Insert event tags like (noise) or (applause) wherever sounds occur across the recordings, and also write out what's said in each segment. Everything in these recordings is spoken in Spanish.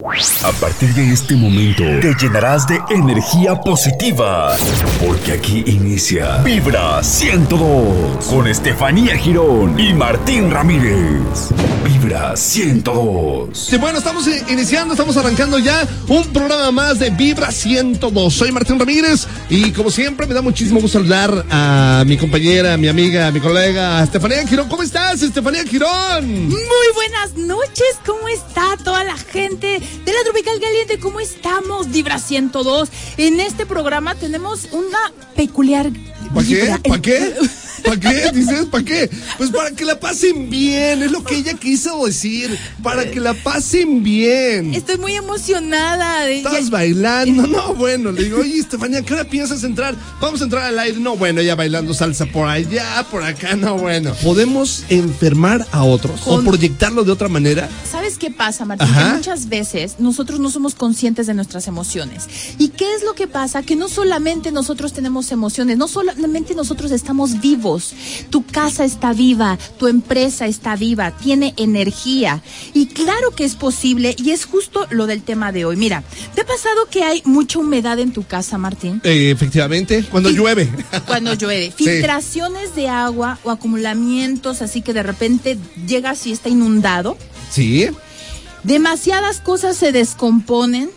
A partir de este momento te llenarás de energía positiva, porque aquí inicia Vibra 102 con Estefanía Girón y Martín Ramírez. Vibra 102. Sí, bueno, estamos iniciando, estamos arrancando ya un programa más de Vibra 102. Soy Martín Ramírez y como siempre me da muchísimo gusto saludar a mi compañera, mi amiga, mi colega Estefanía Girón. ¿Cómo estás, Estefanía Girón? Muy buenas noches, ¿cómo está toda la gente? de la Tropical Caliente, ¿cómo estamos? Vibra 102. En este programa tenemos una peculiar. ¿Para qué? ¿Para qué? (laughs) ¿Para qué? Dices, ¿para qué? Pues para que la pasen bien, es lo que ella quiso decir. Para que la pasen bien. Estoy muy emocionada. De... ¿Estás bailando? No, bueno, le digo, oye, Estefanía, ¿qué hora piensas entrar? Vamos a entrar al aire. No, bueno, ella bailando salsa por allá, por acá, no, bueno. ¿Podemos enfermar a otros o proyectarlo de otra manera? ¿Sabes qué pasa, Martín? muchas veces nosotros no somos conscientes de nuestras emociones. ¿Y qué es lo que pasa? Que no solamente nosotros tenemos emociones, no solamente nosotros estamos vivos tu casa está viva, tu empresa está viva, tiene energía. Y claro que es posible y es justo lo del tema de hoy. Mira, ¿te ha pasado que hay mucha humedad en tu casa, Martín? Eh, efectivamente, cuando llueve. Cuando (laughs) llueve. Filtraciones de agua o acumulamientos, así que de repente llegas y está inundado. Sí. Demasiadas cosas se descomponen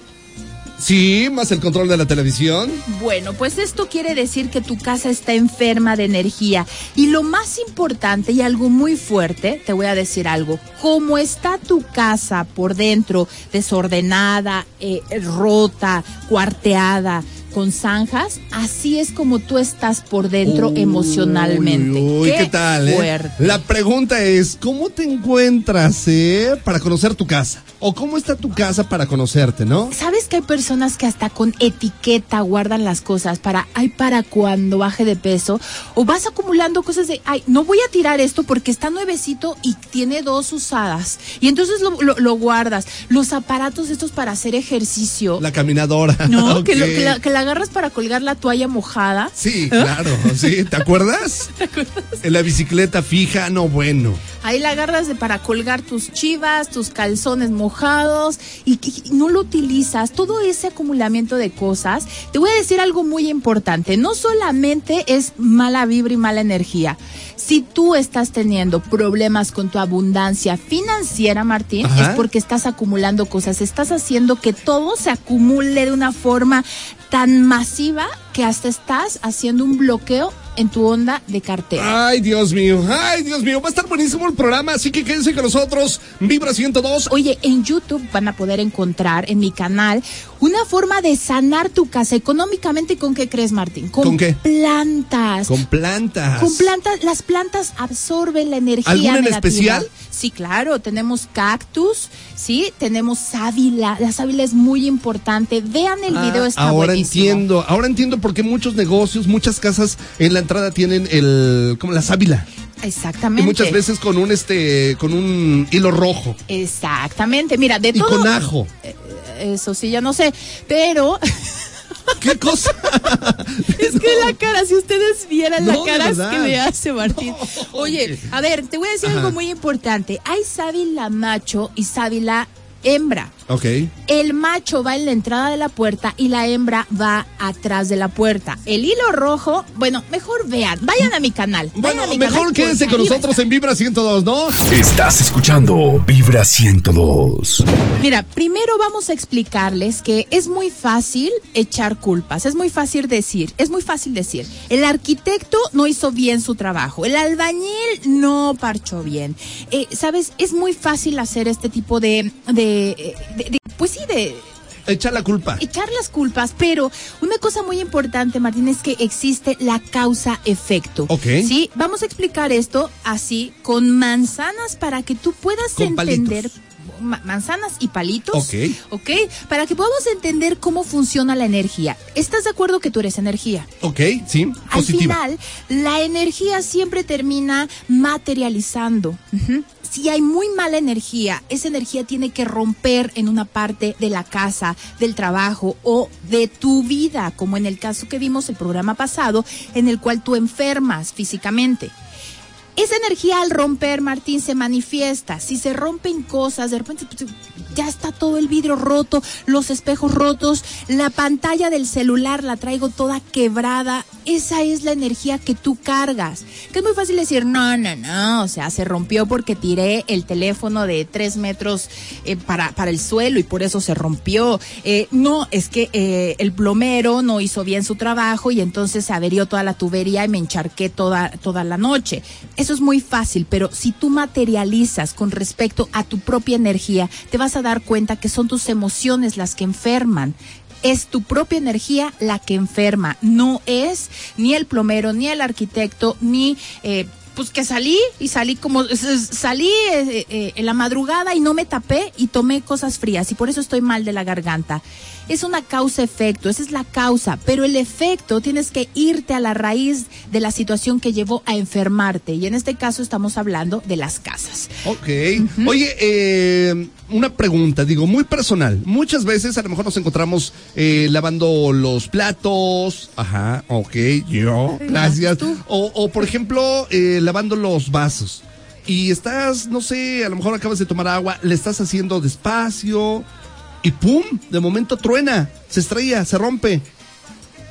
Sí, más el control de la televisión. Bueno, pues esto quiere decir que tu casa está enferma de energía. Y lo más importante y algo muy fuerte, te voy a decir algo, como está tu casa por dentro, desordenada, eh, rota, cuarteada, con zanjas, así es como tú estás por dentro emocionalmente. Uy, ¿qué, tal? Eh? La pregunta es, ¿cómo te encuentras eh, para conocer tu casa? ¿O cómo está tu casa para conocerte, no? ¿Sabes que hay personas que hasta con etiqueta guardan las cosas para, ay, para cuando baje de peso? O vas acumulando cosas de, ay, no voy a tirar esto porque está nuevecito y tiene dos usadas. Y entonces lo, guardas. Los aparatos estos para hacer ejercicio. La caminadora. No, (laughs) que, la, que la agarras para colgar la toalla mojada. Sí, claro, sí. ¿Te acuerdas? (laughs) ¿Te acuerdas? En la bicicleta fija, no bueno. Ahí la agarras de para colgar tus chivas, tus calzones mojados y, no lo utilizas. Todo ese acumulamiento de cosas. Te voy a decir algo muy importante. No solamente es mala vibra y mala energía. Si tú estás teniendo problemas con tu abundancia financiera, Martín, es porque estás acumulando cosas. Estás haciendo que todo se acumule de una forma tan masiva que hasta estás haciendo un bloqueo en tu onda de cartera. Ay, Dios mío, ay, Dios mío, va a estar buenísimo el programa, así que quédense con nosotros, Vibra 102. Oye, en YouTube van a poder encontrar en mi canal una forma de sanar tu casa económicamente. ¿Con qué crees, Martín? Con, qué? Plantas. Con plantas. Con plantas, las plantas absorben la energía. ¿Alguna en especial? Sí, claro, tenemos cactus, sí, tenemos sábila. La sábila es muy importante. Vean el ah, video, está Ahora entiendo, ahora entiendo por qué muchos negocios, muchas casas en la entrada tienen el, como la sábila. Exactamente. Y muchas veces con un este, con un hilo rojo. Exactamente. Mira, de y todo. Y con ajo. Eh, eso sí, ya no sé, pero. (laughs) ¿Qué cosa? (laughs) es que la cara, si ustedes vieran la cara que me hace Martín. Oye, a ver, te voy a decir algo muy importante. Hay sábila macho y sábila hembra. Ok. El macho va en la entrada de la puerta y la hembra va atrás de la puerta. El hilo rojo, bueno, mejor vean, vayan a mi canal. Bueno, mejor quédense con nosotros en Vibra 102, ¿no? Estás escuchando Vibra 102. Mira, primero vamos a explicarles que es muy fácil echar culpas, es muy fácil decir, es muy fácil decir, el arquitecto no hizo bien su trabajo, el albañil no parchó bien. Eh, Sabes, es muy fácil hacer este tipo de, de pues sí, de echar la culpa. Echar las culpas, pero una cosa muy importante, Martín, es que existe la causa-efecto. Ok. Sí, vamos a explicar esto así con manzanas para que tú puedas entender. Manzanas y palitos. Ok. Ok. Para que podamos entender cómo funciona la energía. ¿Estás de acuerdo que tú eres energía? Ok, sí. Al final, la energía siempre termina materializando si hay muy mala energía, esa energía tiene que romper en una parte de la casa, del trabajo o de tu vida, como en el caso que vimos el programa pasado, en el cual tú enfermas físicamente. Esa energía al romper, Martín, se manifiesta. Si se rompen cosas, de repente pues, ya está todo el vidrio roto, los espejos rotos, la pantalla del celular la traigo toda quebrada. Esa es la energía que tú cargas. Que es muy fácil decir, no, no, no, o sea, se rompió porque tiré el teléfono de tres metros eh, para, para el suelo y por eso se rompió. Eh, no, es que eh, el plomero no hizo bien su trabajo y entonces se averió toda la tubería y me encharqué toda, toda la noche. Eso es muy fácil, pero si tú materializas con respecto a tu propia energía, te vas a dar cuenta que son tus emociones las que enferman. Es tu propia energía la que enferma, no es ni el plomero, ni el arquitecto, ni eh, pues que salí y salí como salí eh, eh, en la madrugada y no me tapé y tomé cosas frías y por eso estoy mal de la garganta. Es una causa-efecto, esa es la causa, pero el efecto tienes que irte a la raíz de la situación que llevó a enfermarte y en este caso estamos hablando de las casas. Ok. Oye, eh, una pregunta, digo, muy personal. Muchas veces a lo mejor nos encontramos eh, lavando los platos. Ajá, ok, yo, gracias. O, o por ejemplo, eh, lavando los vasos. Y estás, no sé, a lo mejor acabas de tomar agua, le estás haciendo despacio y ¡pum! De momento truena, se estrella, se rompe.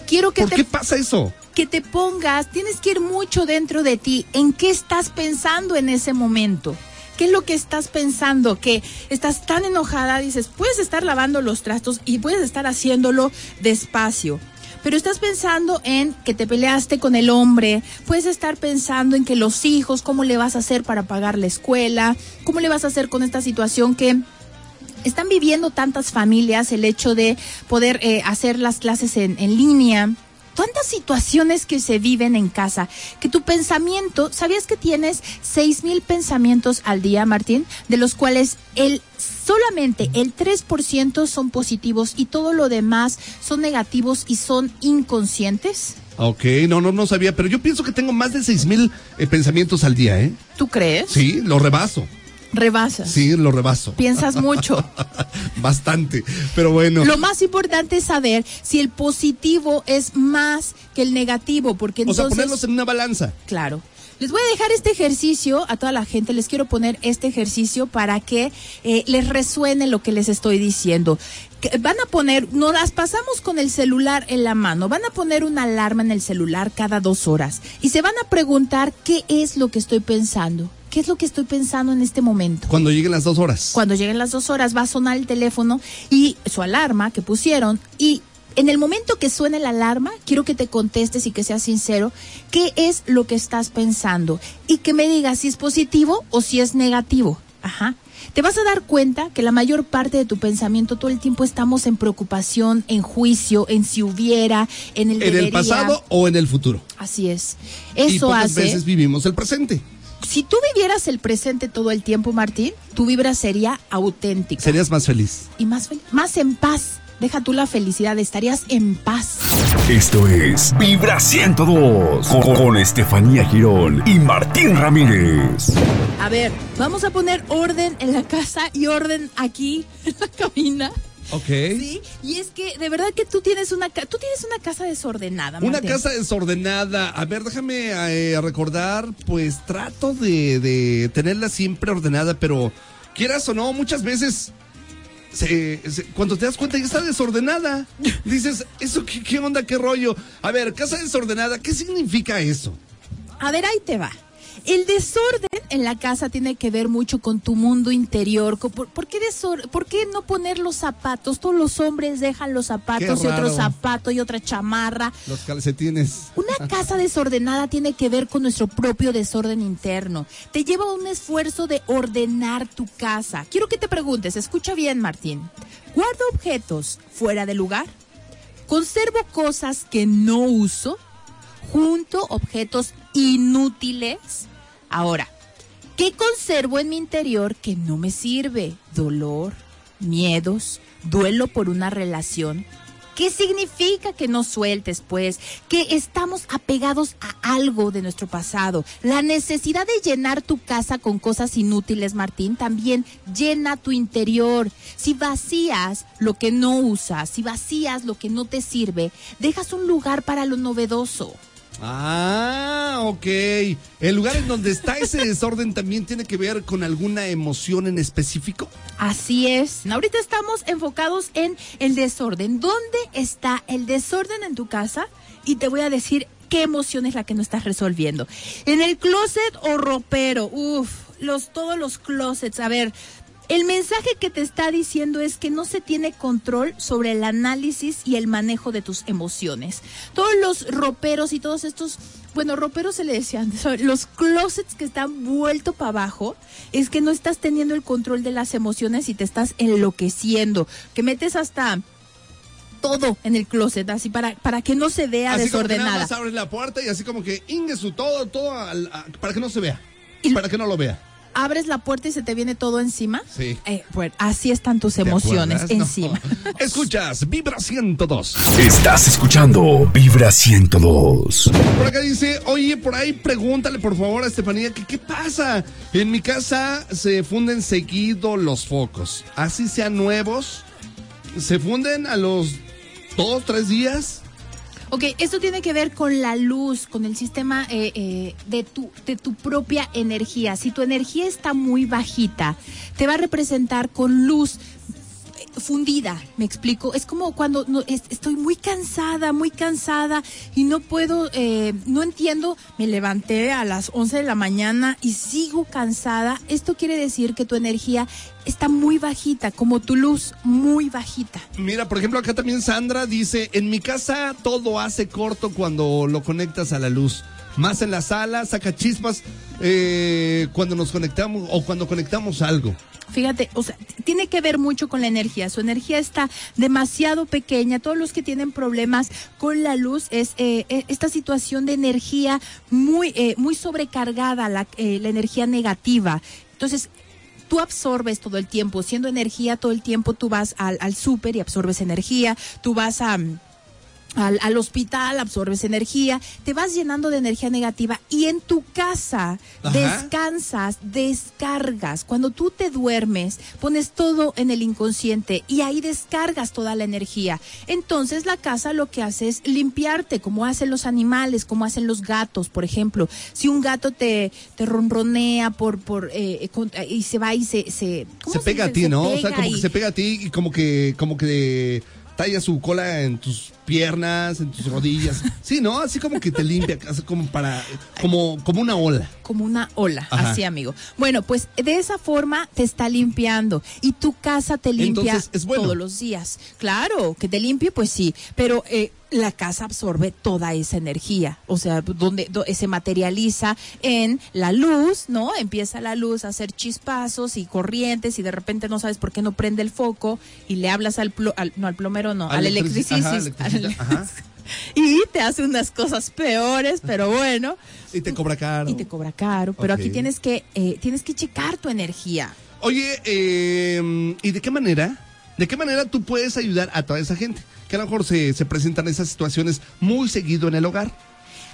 Quiero que ¿Por te qué pasa eso? que te pongas, tienes que ir mucho dentro de ti. ¿En qué estás pensando en ese momento? ¿Qué es lo que estás pensando? Que estás tan enojada, dices, puedes estar lavando los trastos y puedes estar haciéndolo despacio. Pero estás pensando en que te peleaste con el hombre, puedes estar pensando en que los hijos, cómo le vas a hacer para pagar la escuela, cómo le vas a hacer con esta situación que están viviendo tantas familias el hecho de poder eh, hacer las clases en, en línea. Tantas situaciones que se viven en casa, que tu pensamiento, ¿sabías que tienes seis mil pensamientos al día, Martín? De los cuales el solamente el 3% son positivos y todo lo demás son negativos y son inconscientes? Ok, no, no, no sabía, pero yo pienso que tengo más de seis mil eh, pensamientos al día, ¿eh? ¿Tú crees? Sí, lo rebaso. Rebasas. Sí, lo rebaso. Piensas mucho. (laughs) Bastante, pero bueno. Lo más importante es saber si el positivo es más que el negativo, porque o entonces... sea, ponerlos en una balanza. Claro. Les voy a dejar este ejercicio a toda la gente, les quiero poner este ejercicio para que eh, les resuene lo que les estoy diciendo. Que van a poner, nos las pasamos con el celular en la mano, van a poner una alarma en el celular cada dos horas y se van a preguntar qué es lo que estoy pensando. ¿Qué es lo que estoy pensando en este momento? Cuando lleguen las dos horas. Cuando lleguen las dos horas va a sonar el teléfono y su alarma que pusieron y en el momento que suene la alarma, quiero que te contestes y que seas sincero, ¿qué es lo que estás pensando? Y que me digas si es positivo o si es negativo. Ajá. Te vas a dar cuenta que la mayor parte de tu pensamiento todo el tiempo estamos en preocupación, en juicio, en si hubiera, en el ¿En el pasado o en el futuro? Así es. y Eso pocas hace. veces vivimos el presente. Si tú vivieras el presente todo el tiempo, Martín, tu vibra sería auténtica Serías más feliz. y más fel- más en paz. Deja tú la felicidad, estarías en paz. Esto es Vibra 102 con, con Estefanía Girón y Martín Ramírez. A ver, vamos a poner orden en la casa y orden aquí (laughs) en la cabina. Ok. Sí, y es que de verdad que tú tienes una tú tienes una casa desordenada. Una Martín. casa desordenada. A ver, déjame eh, recordar, pues trato de, de tenerla siempre ordenada, pero quieras o no, muchas veces se- se- cuando te das cuenta ya está desordenada. (laughs) Dices, ¿eso qué, qué onda, qué rollo? A ver, casa desordenada, ¿qué significa eso? A ver, ahí te va. El desorden en la casa tiene que ver mucho con tu mundo interior. ¿Por, por qué, desor- por qué no poner los zapatos? Todos los hombres dejan los zapatos y otro zapato y otra chamarra. Los calcetines. Una (laughs) casa desordenada tiene que ver con nuestro propio desorden interno. Te lleva a un esfuerzo de ordenar tu casa. Quiero que te preguntes, escucha bien Martín. ¿Guardo objetos fuera de lugar? ¿Conservo cosas que no uso? ¿Junto objetos inútiles? Ahora, ¿qué conservo en mi interior que no me sirve? Dolor, miedos, duelo por una relación. ¿Qué significa que no sueltes, pues? Que estamos apegados a algo de nuestro pasado. La necesidad de llenar tu casa con cosas inútiles, Martín, también llena tu interior. Si vacías lo que no usas, si vacías lo que no te sirve, dejas un lugar para lo novedoso. Ah, ok. ¿El lugar en donde está ese (laughs) desorden también tiene que ver con alguna emoción en específico? Así es. Ahorita estamos enfocados en el desorden. ¿Dónde está el desorden en tu casa? Y te voy a decir qué emoción es la que no estás resolviendo. En el closet o ropero. Uf, los, todos los closets. A ver, el mensaje que te está diciendo es que no se tiene control sobre el análisis y el manejo de tus emociones. Todos los roperos y todos estos, bueno, roperos se le decían, (laughs) los closets que están vuelto para abajo, es que no estás teniendo el control de las emociones y te estás enloqueciendo, que metes hasta todo en el closet, así para, para que no se vea así desordenada. Como que nada más abres la puerta y así como que su todo, todo, para que no se vea. Y para que no lo vea abres la puerta y se te viene todo encima. Sí. Eh, bueno, así están tus emociones encima. (laughs) Escuchas, Vibra 102. Estás escuchando Vibra 102. Por acá dice, oye, por ahí pregúntale por favor a Estefanía que qué pasa. En mi casa se funden seguido los focos. Así sean nuevos, se funden a los dos, tres días. Ok, esto tiene que ver con la luz, con el sistema eh, eh, de, tu, de tu propia energía. Si tu energía está muy bajita, te va a representar con luz fundida, me explico. Es como cuando no, estoy muy cansada, muy cansada y no puedo, eh, no entiendo, me levanté a las 11 de la mañana y sigo cansada. Esto quiere decir que tu energía está muy bajita, como tu luz, muy bajita. Mira, por ejemplo, acá también Sandra dice, en mi casa todo hace corto cuando lo conectas a la luz. Más en la sala, saca chispas eh, cuando nos conectamos o cuando conectamos algo. Fíjate, o sea, tiene que ver mucho con la energía. Su energía está demasiado pequeña. Todos los que tienen problemas con la luz es eh, eh, esta situación de energía muy, eh, muy sobrecargada, la, la energía negativa. Entonces, tú absorbes todo el tiempo, siendo energía todo el tiempo, tú vas al, al súper y absorbes energía, tú vas a al, hospital, absorbes energía, te vas llenando de energía negativa y en tu casa descansas, descargas. Cuando tú te duermes, pones todo en el inconsciente y ahí descargas toda la energía. Entonces la casa lo que hace es limpiarte, como hacen los animales, como hacen los gatos, por ejemplo. Si un gato te, te ronronea por, por eh, y se va y se... Se, se pega a ti, ¿no? O sea, como que se pega a ti y como que... Como que talla su cola en tus piernas, en tus rodillas. Sí, ¿no? Así como que te limpia, como para, como, como una ola. Como una ola, así, amigo. Bueno, pues de esa forma te está limpiando y tu casa te limpia todos los días. Claro, que te limpie, pues sí, pero eh, la casa absorbe toda esa energía, o sea, donde, se materializa en la luz, ¿no? Empieza la luz a hacer chispazos y corrientes y de repente no sabes por qué no prende el foco y le hablas al, no al plomero, no, al, electricista, (laughs) y te hace unas cosas peores, pero bueno. (laughs) Y te cobra caro. Y te cobra caro, pero aquí tienes que eh, tienes que checar tu energía. Oye, eh, ¿y de qué manera? ¿De qué manera tú puedes ayudar a toda esa gente? Que a lo mejor se, se presentan esas situaciones muy seguido en el hogar.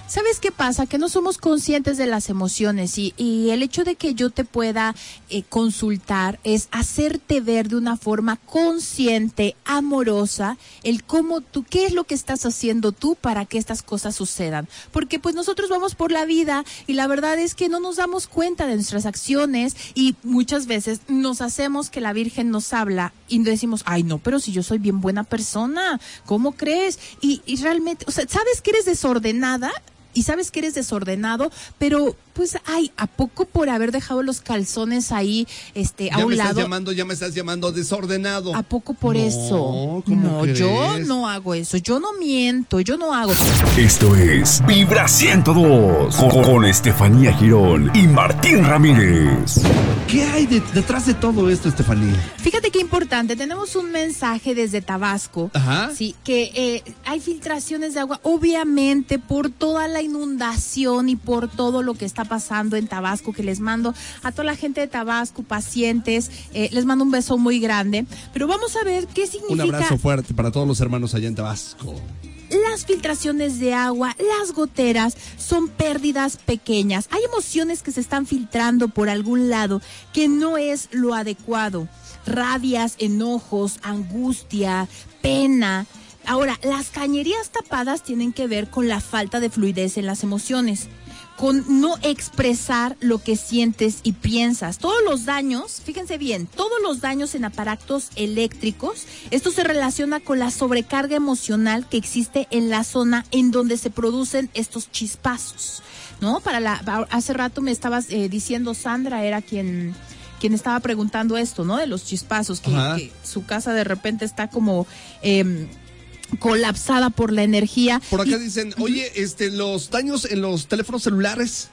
¿Sabes qué pasa? Que no somos conscientes de las emociones y, y el hecho de que yo te pueda eh, consultar es hacerte ver de una forma consciente, amorosa, el cómo tú, qué es lo que estás haciendo tú para que estas cosas sucedan. Porque pues nosotros vamos por la vida y la verdad es que no nos damos cuenta de nuestras acciones y muchas veces nos hacemos que la Virgen nos habla y decimos, ay no, pero si yo soy bien buena persona, ¿cómo crees? Y, y realmente, o sea, ¿sabes que eres desordenada? Y sabes que eres desordenado, pero pues ay, ¿a poco por haber dejado los calzones ahí este a un lado? Ya me estás llamando, ya me estás llamando desordenado. ¿A poco por eso? no, yo no hago eso, yo no miento, yo no hago. Esto es Vibra 102 con, Estefanía Girón y Martín Ramírez. ¿Qué hay detrás de todo esto, Estefanía? Fíjate qué importante, tenemos un mensaje desde Tabasco, Ajá. sí, que eh, hay filtraciones de agua, obviamente por toda la inundación y por todo lo que está pasando en Tabasco, que les mando a toda la gente de Tabasco, pacientes, eh, les mando un beso muy grande. Pero vamos a ver qué significa. Un abrazo fuerte para todos los hermanos allá en Tabasco. Las filtraciones de agua, las goteras, son pérdidas pequeñas. Hay emociones que se están filtrando por algún lado que no es lo adecuado. Rabias, enojos, angustia, pena Ahora, las cañerías tapadas tienen que ver con la falta de fluidez en las emociones con no expresar lo que sientes y piensas. Todos los daños, fíjense bien, todos los daños en aparatos eléctricos, esto se relaciona con la sobrecarga emocional que existe en la zona en donde se producen estos chispazos, ¿no? Para la, hace rato me estabas eh, diciendo Sandra era quien quien estaba preguntando esto, ¿no? De los chispazos, que, su casa de repente está como eh, colapsada por la energía. Por acá dicen, oye, este, los daños en los teléfonos celulares.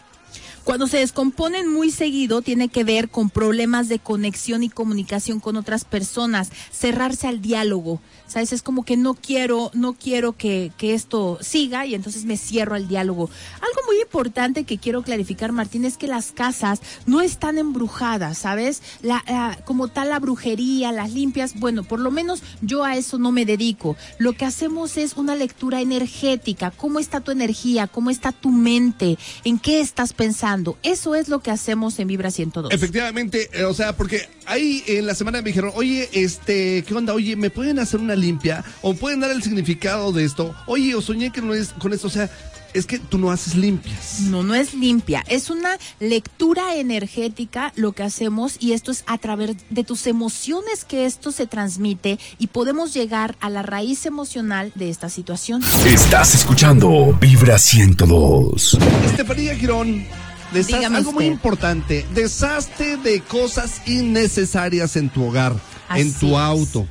Cuando se descomponen muy seguido, tiene que ver con problemas de conexión y comunicación con otras personas, cerrarse al diálogo. ¿Sabes? Es como que no quiero, no quiero que, que esto siga y entonces me cierro al diálogo. Algo muy importante que quiero clarificar, Martín, es que las casas no están embrujadas, ¿sabes? La, como tal la brujería, las limpias, bueno, por lo menos yo a eso no me dedico. Lo que hacemos es una lectura energética. ¿Cómo está tu energía? ¿Cómo está tu mente? ¿En qué estás pensando? Eso es lo que hacemos en Vibra 102. Efectivamente, eh, o sea, porque ahí en la semana me dijeron, oye, este, ¿qué onda? Oye, ¿me pueden hacer una limpia o pueden dar el significado de esto. Oye, o soñé que no es con esto, o sea, es que tú no haces limpias. No, no es limpia. Es una lectura energética lo que hacemos y esto es a través de tus emociones que esto se transmite y podemos llegar a la raíz emocional de esta situación. Estás escuchando Vibra 102. Estefanía Girón. Dígame algo muy importante, deshazte de cosas innecesarias en tu hogar, en tu auto,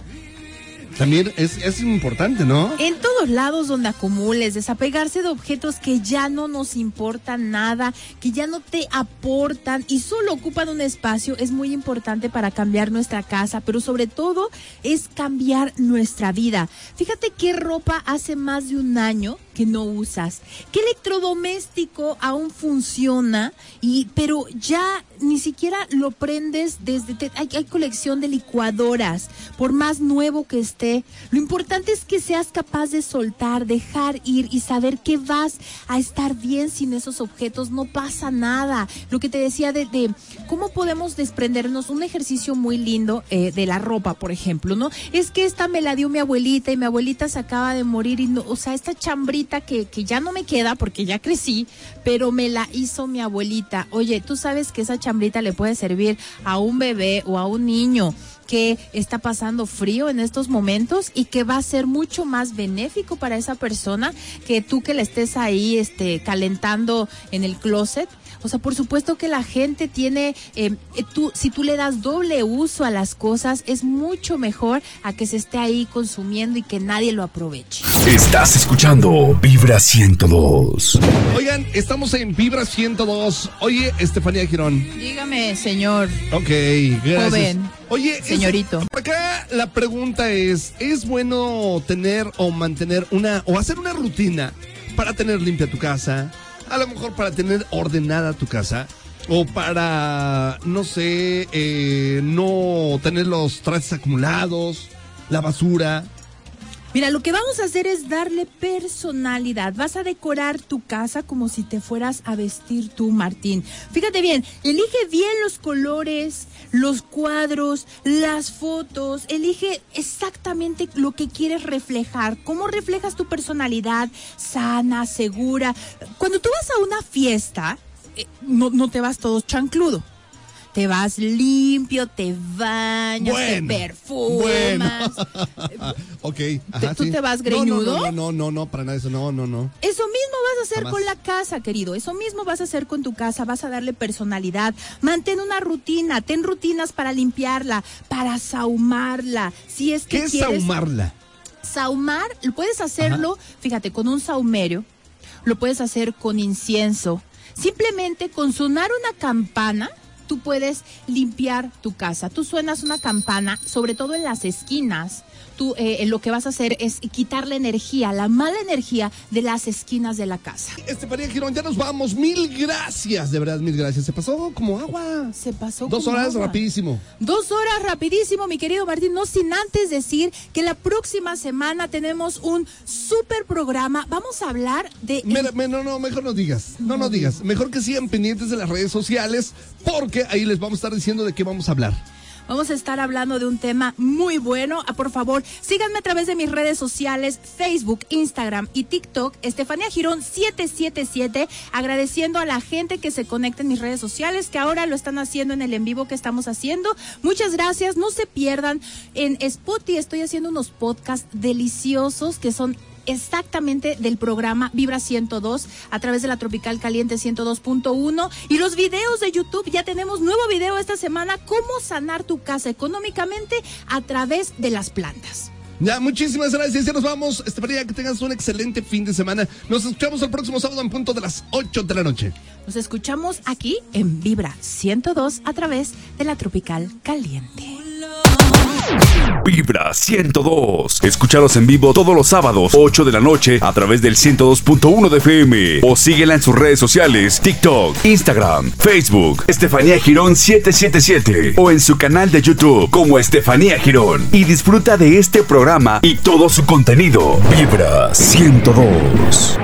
también es, es importante, ¿no? En todos lados donde acumules, desapegarse de objetos que ya no nos importan nada, que ya no te aportan y solo ocupan un espacio, es muy importante para cambiar nuestra casa, pero sobre todo es cambiar nuestra vida. Fíjate qué ropa hace más de un año que no usas, qué electrodoméstico aún funciona y pero ya ni siquiera lo prendes desde hay, hay colección de licuadoras, por más nuevo que esté lo importante es que seas capaz de soltar, dejar ir y saber que vas a estar bien sin esos objetos. No pasa nada. Lo que te decía de, cómo podemos desprendernos, un ejercicio muy lindo eh, de la ropa, por ejemplo, ¿no? Es que esta me la dio mi abuelita y mi abuelita se acaba de morir y no, o sea, esta chambrita que, ya no me queda porque ya crecí, pero me la hizo mi abuelita. Oye, tú sabes que esa chambrita le puede servir a un bebé o a un niño que está pasando frío en estos momentos y que va a ser mucho más benéfico para esa persona que tú que le estés ahí este calentando en el closet o sea, por supuesto que la gente tiene, eh, eh, tú, si tú le das doble uso a las cosas, es mucho mejor a que se esté ahí consumiendo y que nadie lo aproveche. Estás escuchando Vibra 102. Oigan, estamos en Vibra 102. Oye, Estefanía Girón. Dígame, señor. Ok, gracias. Joven. Oye, señorito. por acá la pregunta es, ¿es bueno tener o mantener una o hacer una rutina para tener limpia tu casa? A lo mejor para tener ordenada tu casa o para, no sé, eh, no tener los trastes acumulados, la basura. Mira, lo que vamos a hacer es darle personalidad. Vas a decorar tu casa como si te fueras a vestir tú, Martín. Fíjate bien, elige bien los colores, los cuadros, las fotos. Elige exactamente lo que quieres reflejar. ¿Cómo reflejas tu personalidad sana, segura? Cuando tú vas a una fiesta, eh, no, no te vas todo chancludo te vas limpio, te bañas, te perfumas. (laughs) ok. ¿Tú te vas greñudo? No, no, no, no, para nada eso, no, no, no. Eso mismo vas a hacer con la casa, querido. Eso mismo vas a hacer con tu casa. Vas a darle personalidad. Mantén una rutina. Ten rutinas para limpiarla, para saumarla. Si es que ¿Qué es saumarla? Saumar, puedes hacerlo, fíjate, con un saumerio. Lo puedes hacer con incienso. Simplemente con sonar una campana tú puedes limpiar tu casa. Tú suenas una campana, sobre todo en las esquinas, tú eh, lo que vas a hacer es quitar la energía, la mala energía de las esquinas de la casa. Estefanía Girón, ya nos vamos. Mil gracias, de verdad, mil gracias. Se pasó como agua. Se pasó Dos horas rapidísimo. Dos horas rapidísimo, mi querido Martín. No sin antes decir que la próxima semana tenemos un super programa. Vamos a hablar de. no, no, mejor no digas. No, no digas. Mejor que sigan pendientes de las redes sociales porque ahí les vamos a estar diciendo de qué vamos a hablar. Vamos a estar hablando de un tema muy bueno. Ah, por favor, síganme a través de mis redes sociales, Facebook, Instagram y TikTok, Estefanía Girón 777, agradeciendo a la gente que se conecta en mis redes sociales, que ahora lo están haciendo en el en vivo que estamos haciendo. Muchas gracias, no se pierdan. En Spotify estoy haciendo unos podcasts deliciosos que son exactamente del programa Vibra 102 a través de la Tropical Caliente 102.1 y los videos de YouTube. Ya tenemos nuevo video esta semana, cómo sanar tu casa económicamente a través de las plantas. Ya, muchísimas gracias. Ya nos vamos. Estefanía, que tengas un excelente fin de semana. Nos escuchamos el próximo sábado en punto de las 8 de la noche. Nos escuchamos aquí en Vibra 102 a través de la Tropical Caliente. Vibra 102. Escúchalos en vivo todos los sábados, 8 de la noche, a través del 102.1 de FM. O síguela en sus redes sociales: TikTok, Instagram, Facebook, Estefanía Girón 777. O en su canal de YouTube como Estefanía Girón. Y disfruta de este programa y todo su contenido. Vibra 102.